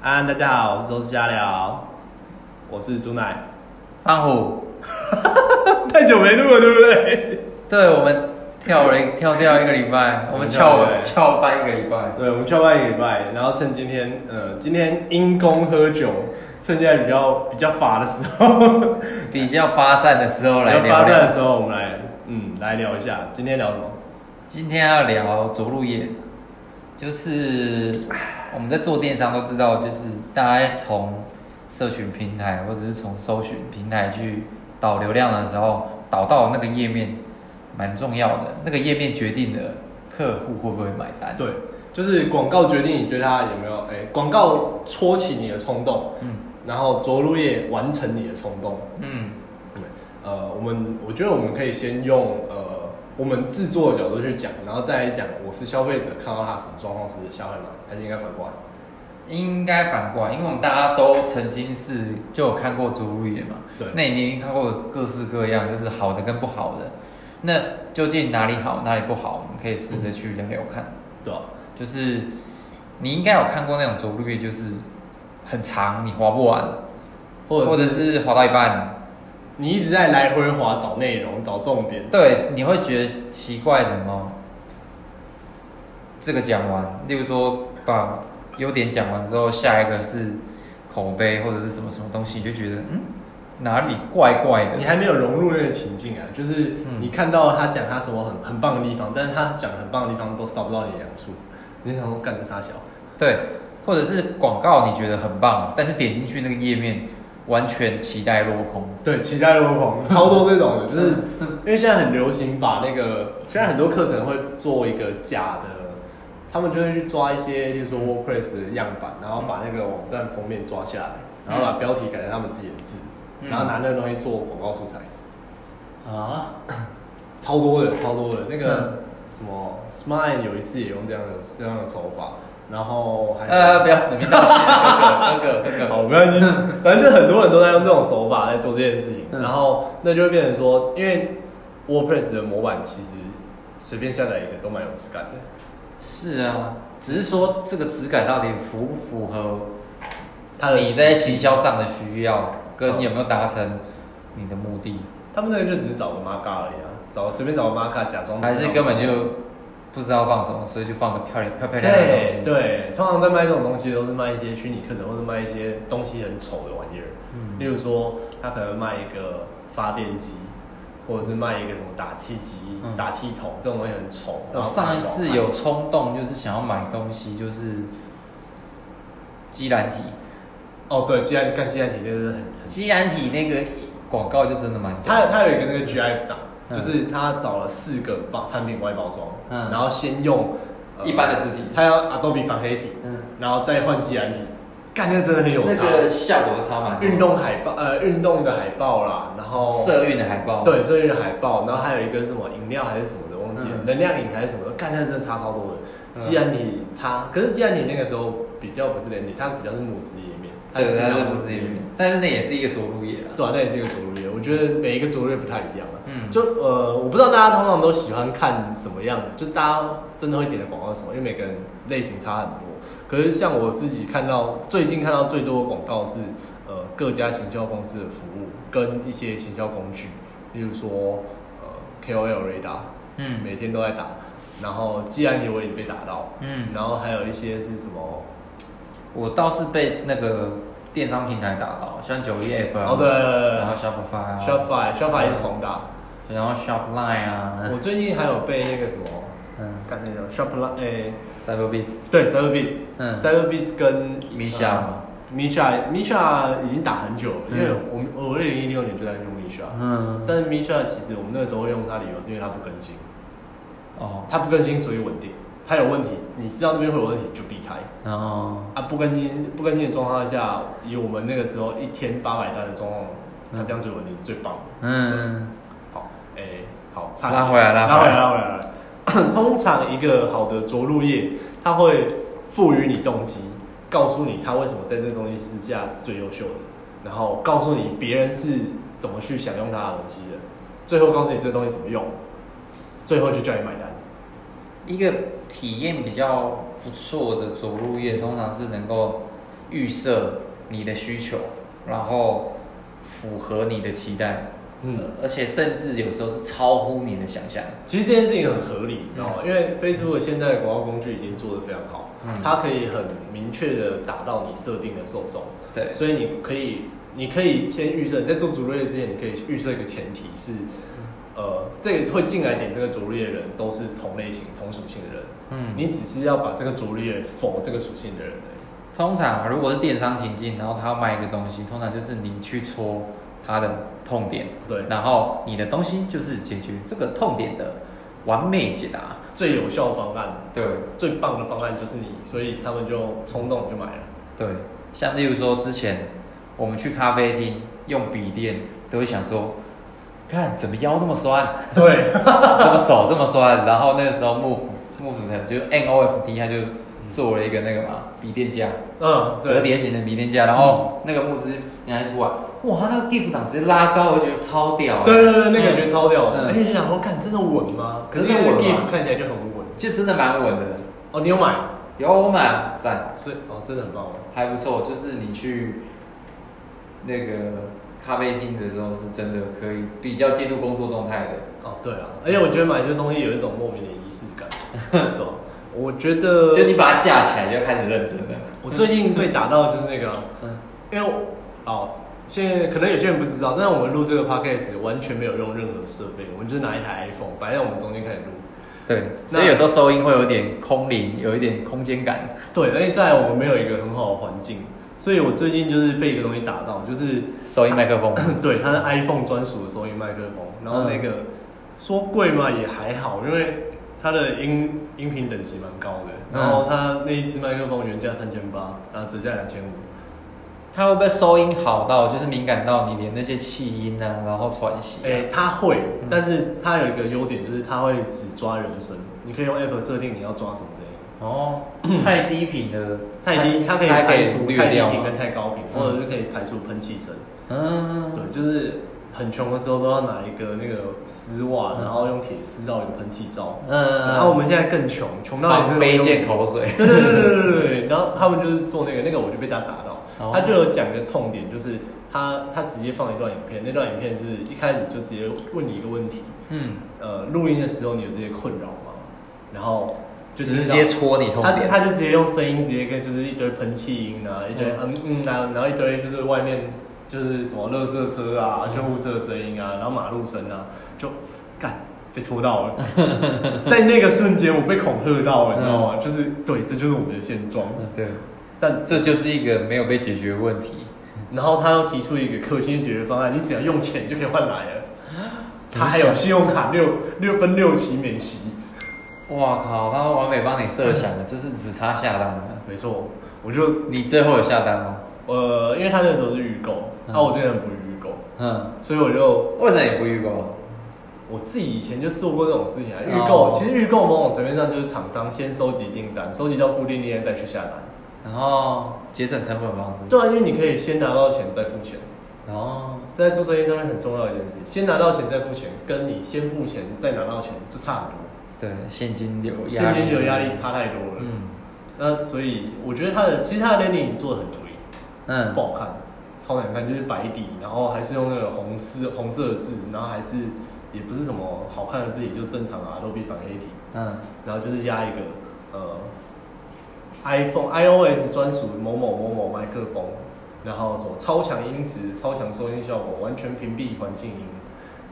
安，大家好，我是周氏家聊，我是朱奶，胖虎，太久没录了，对不对？对我们跳了一跳掉一个礼拜，我们翘对翘班一个礼拜，对，我们翘班一个礼拜，然后趁今天，呃，今天因公喝酒，趁现在比较比较乏的时候，比较发散的时候来聊聊。散的时候，我们来，嗯，来聊一下，今天聊什么？今天要聊着陆业，就是我们在做电商都知道，就是大家从社群平台或者是从搜寻平台去导流量的时候，导到那个页面蛮重要的，那个页面决定了客户会不会买单。对，就是广告决定你对它有没有，哎、广告戳起你的冲动，嗯然后着陆页完成你的冲动。嗯，呃，我们我觉得我们可以先用呃我们制作的角度去讲，然后再来讲我是消费者看到他什么状况时消费吗，还是应该反过来？应该反过来，因为我们大家都曾经是就有看过着陆页嘛。对那你一定看过各式各样，就是好的跟不好的。那究竟哪里好，哪里不好？我们可以试着去聊聊看。对吧、就是你应该有看过那种着陆页，就是很长，你划不完，或者或者是划到一半，你一直在来回滑找内容、找重点。对，你会觉得奇怪，怎么这个讲完？例如说把优点讲完之后，下一个是口碑或者是什么什么东西，你就觉得嗯哪里怪怪的你。还没有融入那个情境啊，就是嗯你看到他讲他什么很很棒的地方，但是他讲很棒的地方都扫不到你的痒处，你就想说干这傻小。对，或者是广告你觉得很棒，但是点进去那个页面完全期待落空。对，期待落空，超多这种的，就是因为现在很流行把那个，现在很多课程会做一个假的，他们就会去抓一些，例如说 WordPress 的样板，然后把那个网站封面抓下来，然后把标题改成他们自己的字，嗯。然后拿那个东西做广告素材，啊，超多的，超多的。那个嗯。什么 Smile 有一次也用这样的这样的手法，然后还呃，不要指名道姓，那个那个那个，好，没关系，反正就很多人都在用这种手法在做这件事情，嗯。然后那就会变成说，因为 WordPress 的模板其实随便下载一个都蛮有质感的，是啊，只是说这个质感到底符不符合他的你在行销上的需要，跟你有没有达成你的目的，他们那个就只是找个 marker 而已啊，找随便找个 marker 假装，还是根本就不知道放什么，所以就放个漂亮漂漂亮亮的东对西。对，通常在卖这种东西都是卖一些虚拟课程或者卖一些东西很丑的玩意儿，例嗯，如说他可能卖一个发电机。或者是卖一个什么打气机、嗯打气筒这种东西很丑。我然后上一次有冲动，就是想要买东西，就是基兰体，哦，对，既然干既然体那个是很很基兰体那个广告就真的蛮屌他他有一个那个 GIF 档，嗯就是他找了四个包产品外包装，嗯。然后先用、呃一般的字体。他要 Adobe 反黑体，嗯，然后再换基蓝体，干那个真的很有那差。个效果差蛮多。运动海报，呃，运动的海报啦，然后社运的海报，对社运的海报，然后还有一个是什么饮料还是什么的，忘记了，嗯。能量饮还是什么的，干那真的差超多的。嗯。基蓝体它，可是基蓝体那个时候比较不是连体，它比较是母子页面，它对，尽量它是不是页面，但是那也是一个着陆页啊。对啊，那也是一个着陆页，我觉得每一个着陆页不太一样啊。嗯，就呃，我不知道大家通常都喜欢看什么样，就大家真的会点的广告是什么，因为每个人类型差很多。可是像我自己看到最近看到最多的广告是呃各家行销公司的服务跟一些行销工具，例如说呃 KOL 雷达，嗯每天都在打，然后既然你我也被打到，嗯，然后还有一些是什么我倒是被那个电商平台打到，像九一，哦对，然后 Shopify，Shopify Shopify 也是狂打，然后 Shopline 啊，我最近还有被那个什么，嗯，干那种 Shopline，哎、，Cyberbees，对 Cyberbees，嗯，Cyberbees 跟 Misha 嘛、米、，Misha Misha 已经打很久了，因为我们我二零一六年就在用 Misha，嗯，但是 Misha 其实我们那个时候用它理由是因为它不更新，哦，它不更新所以稳定，它有问题，你知道那边会有问题就避开然后啊，不更新不更新的状况下，以我们那个时候一天八百单的状况，它这样最稳定最棒。嗯，好，哎、好，差拉回来拉拉回来，回来拉回来了。通常一个好的着陆页，它会赋予你动机，告诉你它为什么在这个东西之下是最优秀的，然后告诉你别人是怎么去享用它的东西的，最后告诉你这个东西怎么用，最后就叫你买单。一个体验比较不错的着陆页，通常是能够预设你的需求，然后符合你的期待，嗯，而且甚至有时候是超乎你的想象。其实这件事情很合理，你知道吗？因为 Facebook 现在的广告工具已经做得非常好，嗯它可以很明确的达到你设定的受众，对，所以你可以，你可以先预设，你在做主页之前，你可以预设一个前提是，呃，这个会进来点这个主力的人都是同类型、同属性的人，嗯，你只是要把这个主页否这个属性的人而已。通常啊如果是电商情境，然后他要卖一个东西，通常就是你去戳他的痛点，对，然后你的东西就是解决这个痛点的完美解答。最有效方案、对最棒的方案就是你，所以他们就冲动就买了。对，像例如说之前我们去咖啡厅用笔电，都会想说，看怎么腰那么酸，对，怎么手这么酸，然后那个时候幕府幕府呢就 N O F T 他就做了一个那个嘛笔电架，嗯，折叠型的笔电架，然后那个木资拿出来，哇，他那个地幅档直接拉高，我觉得超屌、欸，对对对，那感觉超屌。而且就想说，看真的稳吗？可是那个真的稳吗？GIF 看起来就很稳。就真的蛮稳的。哦，你有买？有我买赞，所以哦，真的很棒哦。还不错，就是你去那个咖啡厅的时候，是真的可以比较进入工作状态的。哦，对啊，而且我觉得买这东西有一种莫名的仪式感，对吧我觉得，就你把它架起来，就开始认真了。我最近被打到就是那个，嗯因为哦，现在可能有些人不知道，但是我们录这个 podcast 完全没有用任何设备，我们就是拿一台 iPhone 摆在我们中间开始录。对，所以有时候收音会有点空灵，有一点空间感。对，而且在我们没有一个很好的环境，所以我最近就是被一个东西打到，就是收音麦克风，对，它是 iPhone 专属的收音麦克风，然后那个、说贵嘛也还好，因为它的音音频等级蛮高的，嗯然后它那一支麦克风原价三千八，然后折价两千五。它会不会收音好到就是敏感到你连那些气音啊，然后喘息、啊？哎、它会，但是它有一个优点就是它会只抓人声，你可以用 App 设定你要抓什么声音。哦，太低频的，太低，它可以排除太低频跟太高频，嗯或者是可以排除喷气声。嗯，对，就是很穷的时候都要拿一个那个丝袜，嗯然后用铁丝绕一个喷气罩。嗯，然后我们现在更穷，穷到防飞溅口水。对对对对对。然后他们就是做那个，那个我就被他打到，哦他就有讲一个痛点，就是他他直接放一段影片，那段影片是一开始就直接问你一个问题，嗯，呃，录音的时候你有这些困扰吗？然后就直接戳你痛他点。他就直接用声音直接跟就是一堆喷气音啊，一堆嗯嗯啊，然后一堆就是外面就是什么垃圾车啊、救护车的声音啊，然后马路声啊，就干被戳到了，在那个瞬间我被恐吓到了，你知道吗？就是对，这就是我们的现状。嗯对，但这就是一个没有被解决的问题。然后他又提出一个可行的解决方案，你只要用钱就可以换来了。他还有信用卡六六分六期免息，哇靠，他完美帮你设想的，就是只差下单了。没错，我就你最后有下单吗？呃，因为他那时候是预购，嗯啊，我这个人不预购，嗯，所以我就为什么你不预购？我自己以前就做过这种事情啊。预哦购、其实预购某种层面上就是厂商先收集订单，收集到固定订单再去下单。然后节省成本方式。对啊，因为你可以先拿到钱再付钱，然后在做生意上面很重要的一件事，先拿到钱再付钱，跟你先付钱再拿到钱这差很多，对现金流压力，现金流压力差太多了。嗯。那所以我觉得他的其实他的 landing 做的很颓，嗯。不好看，超难看，就是白底，然后还是用那个红色红色的字，然后还是也不是什么好看的字体，就正常啊 Adobe 反黑体，嗯。然后就是压一个呃 iPhone iOS 专属某某某某麦克风，然后什么超强音质、超强收音效果，完全屏蔽环境音，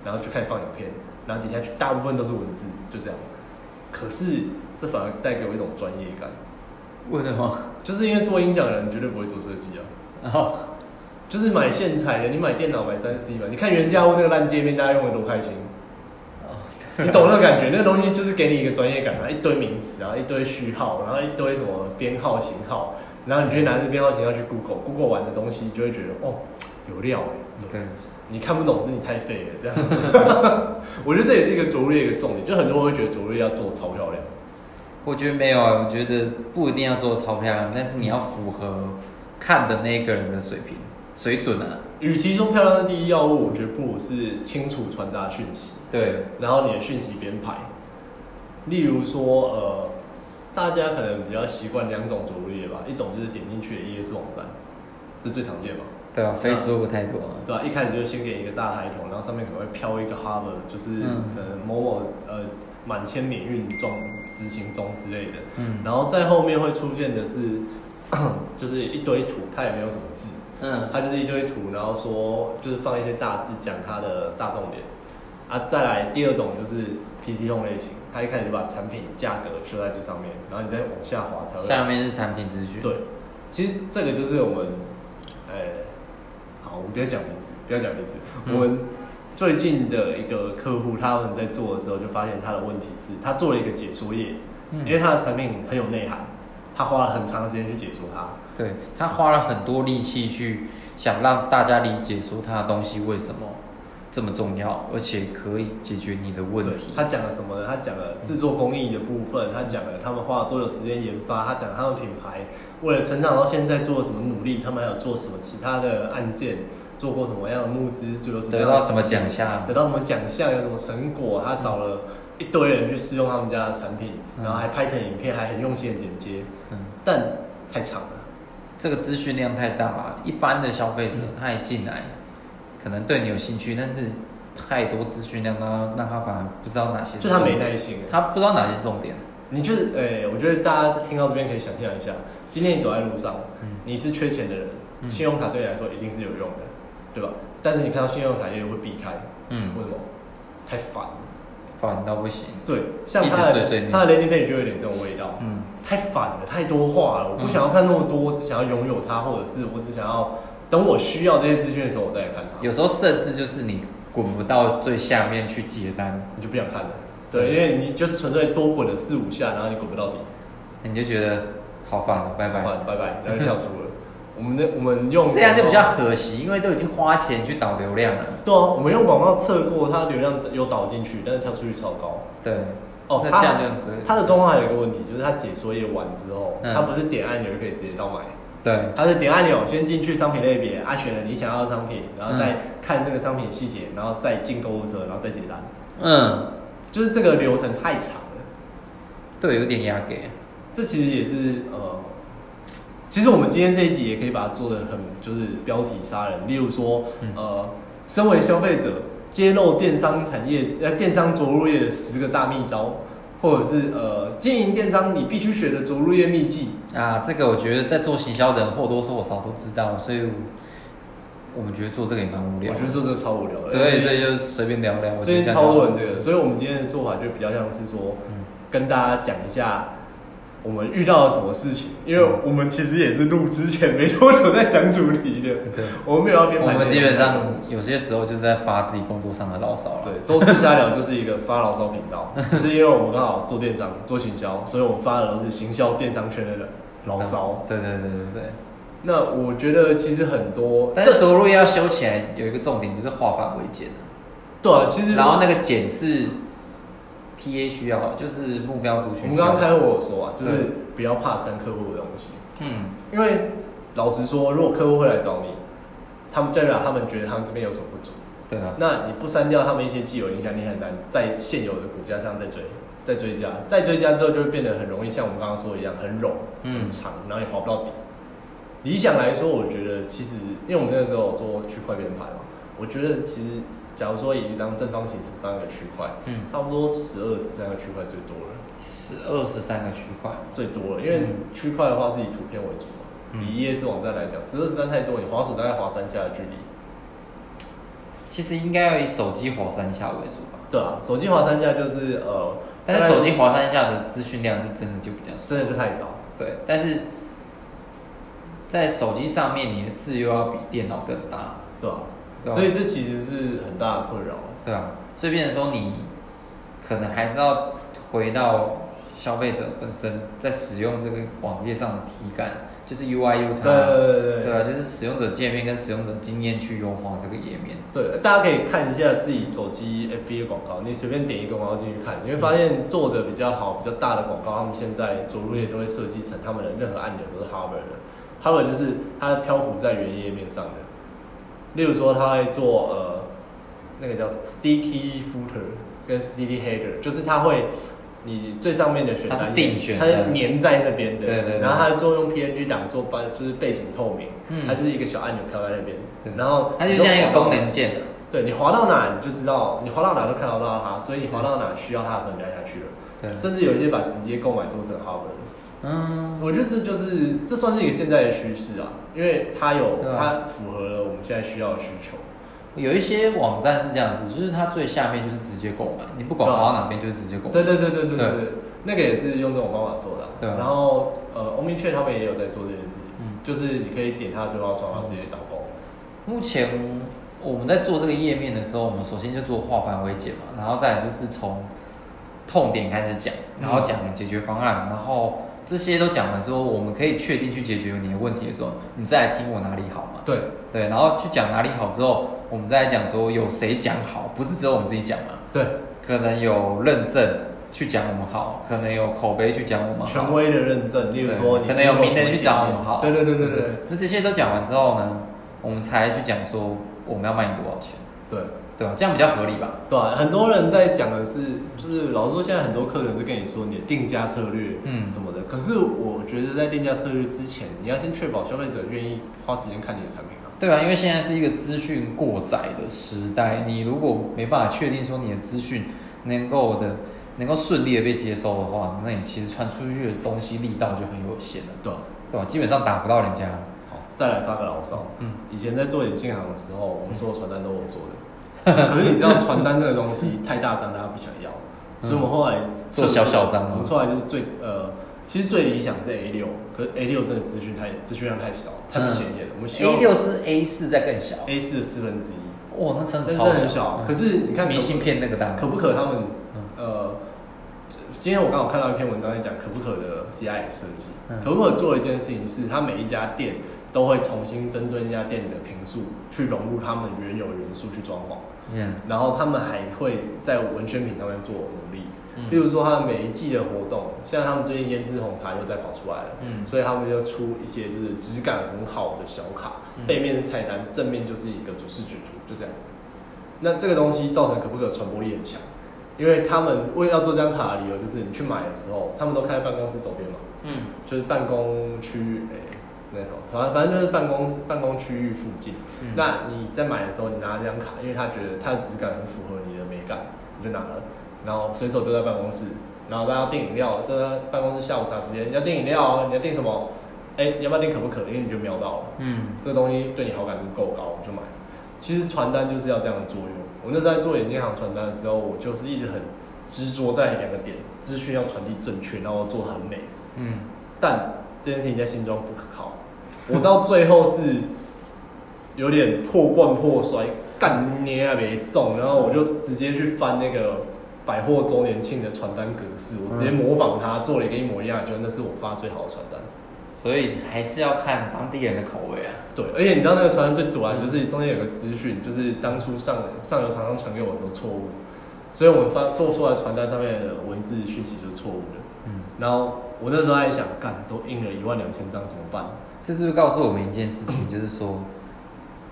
然后就开始放影片，然后底下大部分都是文字，就这样。可是这反而带给我一种专业感，为什么？就是因为做音响的人绝对不会做设计啊。然后就是买线材的，你买电脑买三 C 嘛，你看原价屋那个烂界面，大家用的多开心，你懂那个感觉？那个东西就是给你一个专业感啊，一堆名词啊，一堆序号，然后一堆什么编号型号，然后你就拿着编号型号去 Google，Google 完的东西，你就会觉得哦有料哎，对，你看不懂是你太废了这样子。我觉得这也是一个卓越一个重点，就很多人会觉得卓越要做超漂亮，我觉得没有啊，我觉得不一定要做超漂亮，但是你要符合看的那个人的水平水准啊。与其说漂亮的第一要务，我觉得不如是清楚传达讯息。对，然后你的讯息编排，例如说，呃，大家可能比较习惯两种着陆页吧，一种就是点进去的 ES 网站，这最常见嘛，对啊，Facebook 太多了。对啊、一开始就先给一个大抬头，然后上面可能会飘一个 Hover，就是嗯可能某某呃满千免运中执行中之类的，嗯然后在后面会出现的是 就是一堆图，它也没有什么字，嗯它就是一堆图，然后说就是放一些大字讲它的大重点啊。再来第二种就是 PC Home 类型，它一开始就把产品价格设在这上面，然后你再往下滑才会。下面是产品资讯。对，其实这个就是我们，呃，好，我们不要讲名字，不要讲名字，嗯我们最近的一个客户他们在做的时候就发现他的问题是，他做了一个解说页，因为嗯，他的产品很有内涵，他花了很长时间去解说它。对他花了很多力气去想让大家理解说他的东西为什么这么重要，而且可以解决你的问题。他讲了什么呢？他讲了制作工艺的部分，他讲了他们花了多久时间研发，他讲了他们品牌为了成长到现在做了什么努力，他们还有做什么其他的案件，做过什么样的募资，就有什么得到什么奖项得？到什么奖项，有什么成果，他找了一堆人去试用他们家的产品，嗯然后还拍成影片，还很用心的剪接，嗯，但太长了。这个资讯量太大了，一般的消费者他一进来，可能对你有兴趣，但是太多资讯量，让他让他反而不知道哪些是就他没耐心。他不知道哪些重点。你就是，诶、我觉得大家听到这边可以想象一下，今天你走在路上，嗯你是缺钱的人，嗯信用卡对你来说一定是有用的，对吧？但是你看到信用卡业务会避开，嗯为，什么？太烦了。烦到不行。对，像他的他的 landing page 就有点这种味道，嗯，太烦了，太多话了，我不想要看那么多，我只想要拥有它，或者是我只想要等我需要这些资讯的时候，我再来看它。有时候甚至就是你滚不到最下面去接单，你就不想看了，对，因为你就是纯粹多滚了四五下，然后你滚不到底，你就觉得好烦哦，拜拜。烦，拜拜，然后就跳出了。我们的我们用这样就比较可惜，因为都已经花钱去导流量了。对啊，我们用广告测过，它流量有导进去，但是跳出率超高。对，哦，那它这样就。它的状况还有一个问题，就是它解说页完之后，嗯它不是点按钮就可以直接到买，对，它是点按钮先进去商品类别，啊选了你想要的商品，然嗯后再看这个商品细节，然后再进购物车，然后再结单，嗯，就是这个流程太长了。对，有点压给。这其实也是呃，其实我们今天这一集也可以把它做的很就是标题杀人，例如说嗯呃，身为消费者揭露电商产业呃电商着陆业的十个大秘招，或者是呃经营电商你必须学的着陆业秘籍。啊，这个我觉得在做行销的人或多或少都知道，所以我们觉得做这个也蛮无聊。我觉得做这个超无聊的。对，所以就随便聊聊。最近超多人这个，所以我们今天的做法就比较像是说，嗯跟大家讲一下我们遇到了什么事情，因为我们其实也是录之前没多久在想主题的，对，我们没有要编排。我们基本上有些时候就是在发自己工作上的牢骚了。对周四瞎聊就是一个发牢骚频道，只是因为我们刚好做电商、做行销，所以我们发的都是行销电商圈的牢骚。对对对对对。那我觉得其实很多，但是着陆要修起来有一个重点，就是化繁为简。对啊，其实然后那个简是 T A 需要，就是目标族群需要。们刚刚开会有说啊，就是不要怕删客户的东西。嗯，因为老实说，如果客户会来找你，他们代表他们觉得他们这边有所不足，对啊，那你不删掉他们一些既有影响，你很难在现有的股价上再追、再追加、再追加之后，就会变得很容易像我们刚刚说的一样，很冗、嗯很长，然后也滑不到底。理想来说，我觉得其实因为我们那个时候有做区块链盘嘛，我觉得其实假如说以一张正方形图当一个区块，嗯，差不多十二、十三个区块最多了。十二十三个区块，最多了，因为嗯区块的话是以图片为主嘛。嗯以 ES 网站来讲，十二十三太多，你滑鼠大概滑三下的距离。其实应该要以手机滑三下为主吧。对啊，手机滑三下就是呃，但是手机滑三下的资讯量是真的就比较少真。的就太少。对，但是在手机上面，你的字又要比电脑更大，对啊，对啊所以这其实是很大的困扰。对啊，所以变成说你可能还是要回到消费者本身在使用这个网页上的体感，就是 UI U 对叉，对对对啊，就是使用者界面跟使用者经验去优化这个页面。对，大家可以看一下自己手机 FB 的广告，你随便点一个广告进去看，你会发现做的比较好、比较大的广告，他们现在着陆页都会设计成他们的任何按钮都是 hover 的，hover 就是它漂浮在原页面上的。例如说，他会做呃那个叫 sticky footer 跟 sticky header，就是它会你最上面的选它是定选它的是粘在那边的，对对对然后它作用 PNG 档做背，就是背景透明，嗯它就是一个小按钮飘在那边对，然后它就像一个功能键的，对你滑到哪你就知道，你滑到哪都看得到它，所以你滑到哪需要它的时候你就按下去了。对，甚至有一些把直接购买做成 Hover 的。嗯，我觉得这就是这算是一个现在的趋势啊，因为它有它符合了我们现在需要的需求。有一些网站是这样子，就是它最下面就是直接购买，你不管滑到哪边就是直接购买。对对对对对对，那个也是用这种方法做的。对。然后呃，欧米确他们也有在做这件事情，就是你可以点它就到窗，然后直接导购。目前我们在做这个页面的时候，我们首先就做化繁为简嘛，然后再就是从痛点开始讲，然后讲解决方案，然后。这些都讲完之后，我们可以确定去解决你的问题的时候，你再来听我哪里好嘛？对对，然后去讲哪里好之后，我们再来讲说有谁讲好，不是只有我们自己讲嘛？对，可能有认证去讲我们好，可能有口碑去讲我们好，权威的认证，例如说你可能有名人去经过什么检验找我们好对对对对对那这些都讲完之后呢，我们才去讲说我们要卖你多少钱，对。对吧？这样比较合理吧？对啊，很多人在讲的是，就是老实说，现在很多客人是跟你说你的定价策略，嗯什么的。可是我觉得在定价策略之前，你要先确保消费者愿意花时间看你的产品啊。对啊？因为现在是一个资讯过载的时代，你如果没办法确定说你的资讯能够的能够顺利的被接收的话，那你其实传出去的东西力道就很有限了，对啊，对吧？基本上打不到人家。好，再来发个牢骚。嗯，以前在做眼镜行的时候，我们所有传单都我做的。可是你知道传单这个东西太大张，大家不想要，所以我们后来做小小张哦我们出来就是最呃，其实最理想是 A 六，可是 A 六真的资讯太资讯量太少，太不显眼了。我们希望 A 六是 A 四再更小，A 四的四分之一，哇，那真的超很小。嗯。可是你看明信片那个大，可不可他们嗯。呃，今天我刚好看到一篇文章在讲可不可的 CIS 设计。嗯。可不可做的一件事情是，他每一家店都会重新针对那家店的评述，去融入他们原有的元素去装潢。嗯。然后他们还会在文宣品上面做努力，嗯。例如说他们每一季的活动，像他们最近胭脂红茶又再跑出来了，嗯。所以他们就出一些就是质感很好的小卡，嗯。背面是菜单，正面就是一个主视觉图，就这样。那这个东西造成可不可传播力很强，因为他们为要做这张卡的理由就是你去买的时候，他们都开在办公室周边嘛，嗯。就是办公区域，哎、那种，反正反正就是办公办公区域附近。嗯那你在买的时候，你拿这张卡，因为他觉得它的质感很符合你的美感，你就拿了，然后随手丢在办公室，然后大家订饮料，就在办公室下午茶时间，你要订饮料哦，你要订什么？哎、你要不要订可不可？因为你就瞄到了，嗯这个东西对你好感度够高，你就买。其实传单就是要这样的作用。我那时候在做眼镜行传单的时候，我就是一直很执着在两个点，资讯要传递正确，然后做得很美。嗯，但这件事情在心中不可靠。我到最后是有点破罐破摔，干捏啊没送，然后我就直接去翻那个百货周年庆的传单格式，我直接模仿他做了一个一模一样的，觉得那是我发最好的传单。所以还是要看当地人的口味啊。对，而且你知道那个传单最短，就是中间有个资讯，就是当初上上游厂商传给我的时候错误，所以我们发做出来传单上面的文字讯息就是错误的。嗯，然后我那时候在想，干都印了一万两千张怎么办？这是不是告诉我们一件事情，就是说，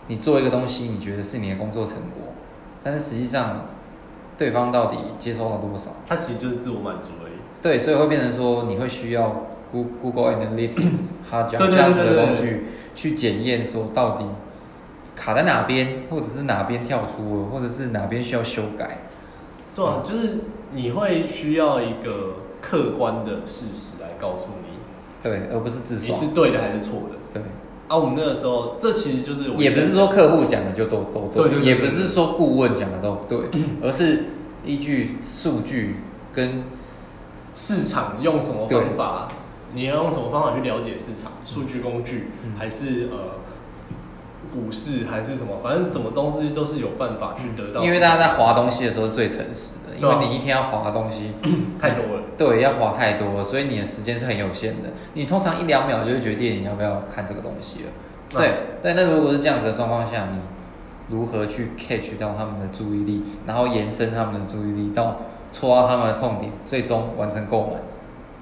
你做一个东西，你觉得是你的工作成果，但是实际上，对方到底接收了多少？它其实就是自我满足而已。对，所以会变成说，你会需要 Goo- Google Analytics 它讲这样子的工具去检验说到底卡在哪边，或者是哪边跳出了，或者是哪边需要修改。对啊，就是你会需要一个客观的事实来告诉你，对，而不是自你爽。是对的还是错的。对，啊，我们那个时候，这其实就是我也不是说客户讲的就都都对对对对也不是说顾问讲的都对，而是依据数据跟市场用什么方法，你要用什么方法去了解市场？数据工具，嗯还是呃股市，还是什么？反正什么东西都是有办法去得到。因为大家在划东西的时候最诚实的，因为你一天要划的东西，太多了，对，要划太多了，所以你的时间是很有限的。你通常一两秒就会决定你要不要看这个东西了。啊对，但，那如果是这样子的状况下，你如何去 catch 到他们的注意力，然后延伸他们的注意力到戳到他们的痛点，最终完成购买，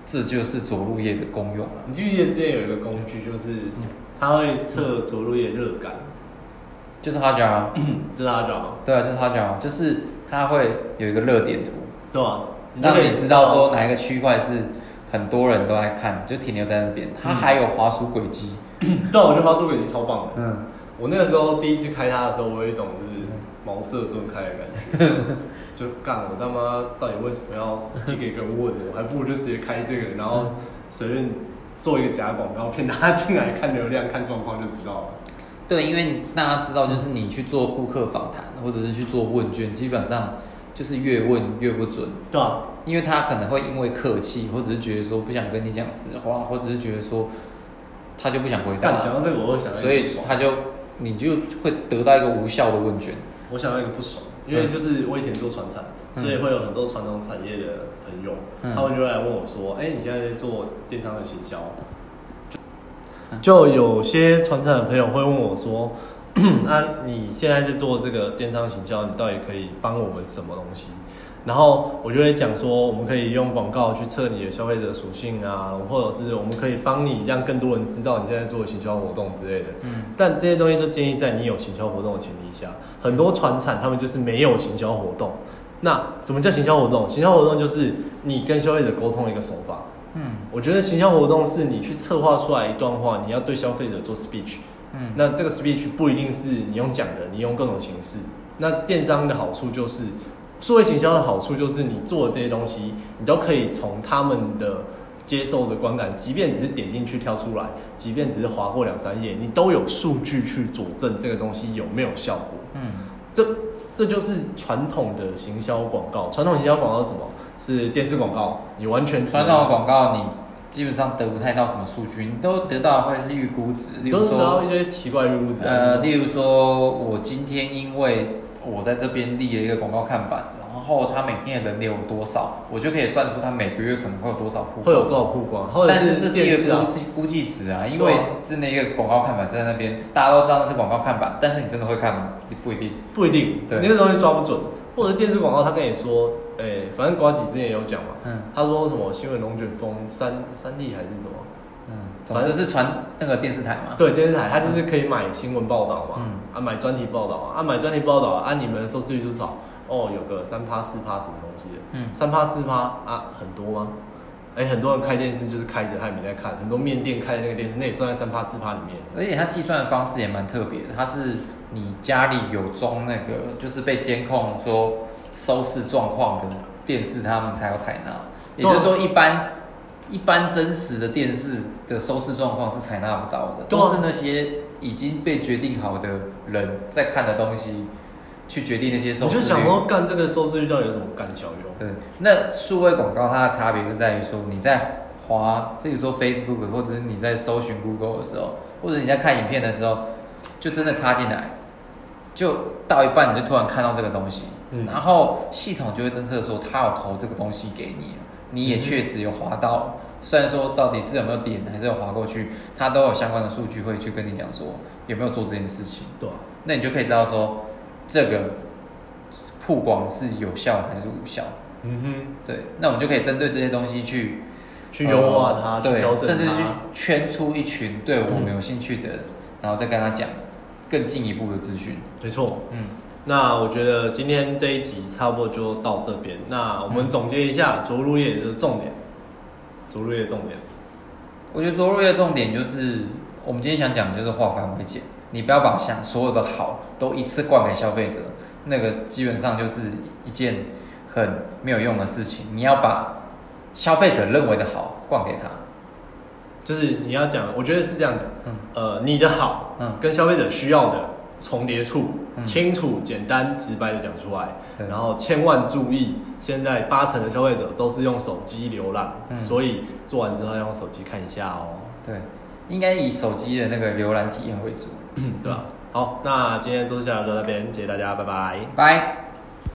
这就是着陆页的功用了。你记不记得之前有一个工具，就是它会测着陆页热感，就是他讲啊，这大家知道吗？对啊，就是他讲啊，就是他会有一个热点图，对吧？你就可以让你知道说哪一个区块是很多人都在看，就停留在那边。它还有滑鼠轨迹，对啊，我觉得滑鼠轨迹超棒的。嗯，我那个时候第一次开它的时候，我有一种就是茅塞顿开的感觉，就干我他妈到底为什么要一个一个问我，还不如就直接开这个，然后随便做一个假广告骗大家进来看流量、看状况就知道了。对，因为大家知道，就是你去做顾客访谈，或者是去做问卷，基本上就是越问越不准，对啊，因为他可能会因为客气，或者是觉得说不想跟你讲实话，或者是觉得说他就不想回答，干讲到这个我会想到所以他就你就会得到一个无效的问卷。我想到一个不爽，因为就是我以前做传产，嗯。所以会有很多传统产业的朋友，嗯。他们就会来问我说：“哎、你现在在做电商的行销？”嗯就有些传产的朋友会问我说：“ 啊，你现在在做这个电商行销，你到底可以帮我们什么东西？”然后我就会讲说，我们可以用广告去测你的消费者属性啊，或者是我们可以帮你让更多人知道你现在做的行销活动之类的。嗯，但这些东西都建议在你有行销活动的前提下。很多传产他们就是没有行销活动。那什么叫行销活动？行销活动就是你跟消费者沟通的一个手法。嗯我觉得行销活动是你去策划出来一段话，你要对消费者做 speech。嗯那这个 speech 不一定是你用讲的，你用各种形式。那电商的好处就是，数位行销的好处就是你做的这些东西，你都可以从他们的接受的观感，即便只是点进去跳出来，即便只是划过两三页，你都有数据去佐证这个东西有没有效果。嗯这这就是传统的行销广告。传统行销广告是什么？是电视广告，你完全传统的广告你基本上得不太到什么数据，你都得到的会是预估值，例如都得到说一些奇怪的入值。呃，例如说我今天因为我在这边立了一个广告看板，然后他每天的人流有多少，我就可以算出他每个月可能会有多少曝光会有多少曝光，或者但是这是个估，计估计值啊，因为对啊真的一个广告看板在那边，大家都知道那是广告看板，但是你真的会看吗？不一定。不一定，对那个东西抓不准，或者电视广告，他跟你说，哎、反正瓜吉之前也有讲嘛，嗯他说什么新闻龙卷风三三 D 还是什么，嗯，总之是传那个电视台嘛。对，电视台他就是可以买新闻报道嘛，嗯啊买专题报道啊，啊买专题报道啊，你们的收视率多少？哦，有个三趴四趴什么东西的，嗯三趴四趴啊，很多吗？哎、很多人开电视就是开着，他也没在看，很多面店开的那个电视，那也算在三趴四趴里面。而且它计算的方式也蛮特别的，它是你家里有装那个就是被监控说收视状况的电视，他们才要采纳。也就是说，一般一般真实的电视的收视状况是采纳不到的，啊都是那些已经被决定好的人在看的东西去决定那些收视率。我就想说，干这个收视率到底有什么干效用？对，那数位广告它的差别就在于说，你在滑，比如说 Facebook，或者是你在搜寻 Google 的时候，或者你在看影片的时候，就真的插进来，就到一半你就突然看到这个东西，嗯然后系统就会侦测说它有投这个东西给你，你也嗯确实有滑到。虽然说到底是有没有点，还是有滑过去，它都有相关的数据会去跟你讲说有没有做这件事情，对啊，那你就可以知道说这个曝光是有效还是无效。嗯哼对，那我们就可以针对这些东西去，去优化它，呃对，去调整甚至去。圈出一群对我们有兴趣的人，然后再跟他讲更进一步的资讯。没错，嗯，那我觉得今天这一集差不多就到这边。那我们总结一下着陆业的重点，着陆业重点，我觉得着陆业重点就是，我们今天想讲的就是化繁为简，你不要把想所有的好都一次灌给消费者，那个基本上就是一件很没有用的事情。你要把消费者认为的好灌给他。就是你要讲，我觉得是这样的，嗯呃，你的好，嗯跟消费者需要的重叠处，嗯清楚、简单、直白的讲出来。对然后千万注意，现在八成的消费者都是用手机浏览，嗯所以做完之后要用手机看一下哦。对，应该以手机的那个浏览体验为主。对吧？好，那今天周下来就到这边，谢谢大家，拜拜。拜。